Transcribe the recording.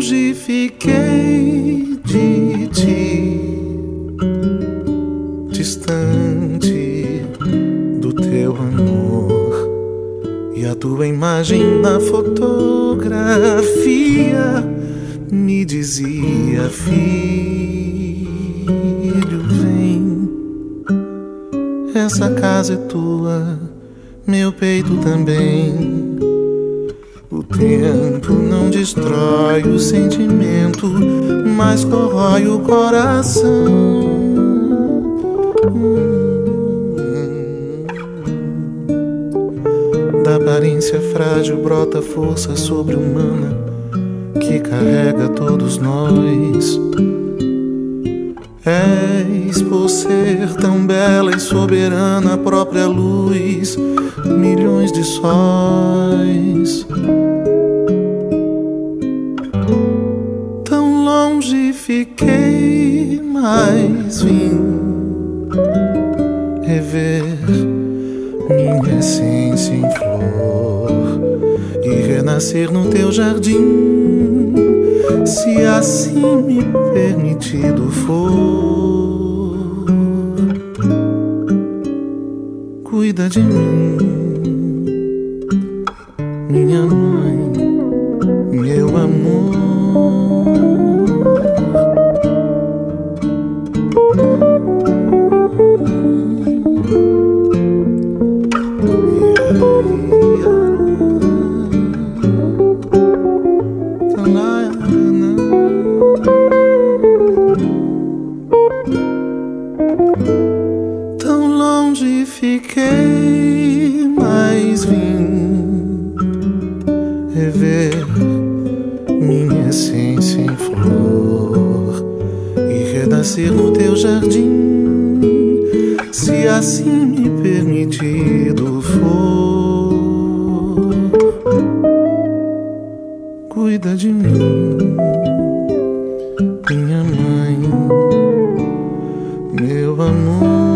longe fiquei de ti, distante do teu amor e a tua imagem na fotografia me dizia: Filho, vem, essa casa é tua, meu peito também. Tempo não destrói o sentimento, mas corrói o coração. Da aparência frágil brota força sobre-humana que carrega todos nós. És por ser tão bela e soberana, a própria luz, milhões de sóis. Fiquei, mas vim rever minha essência em flor e renascer no teu jardim, se assim me permitido for. Cuida de mim, minha mãe, meu amor. Fiquei, mas vim rever minha essência em flor e renascer no teu jardim, se assim me permitido for. Cuida de mim, minha mãe, meu amor.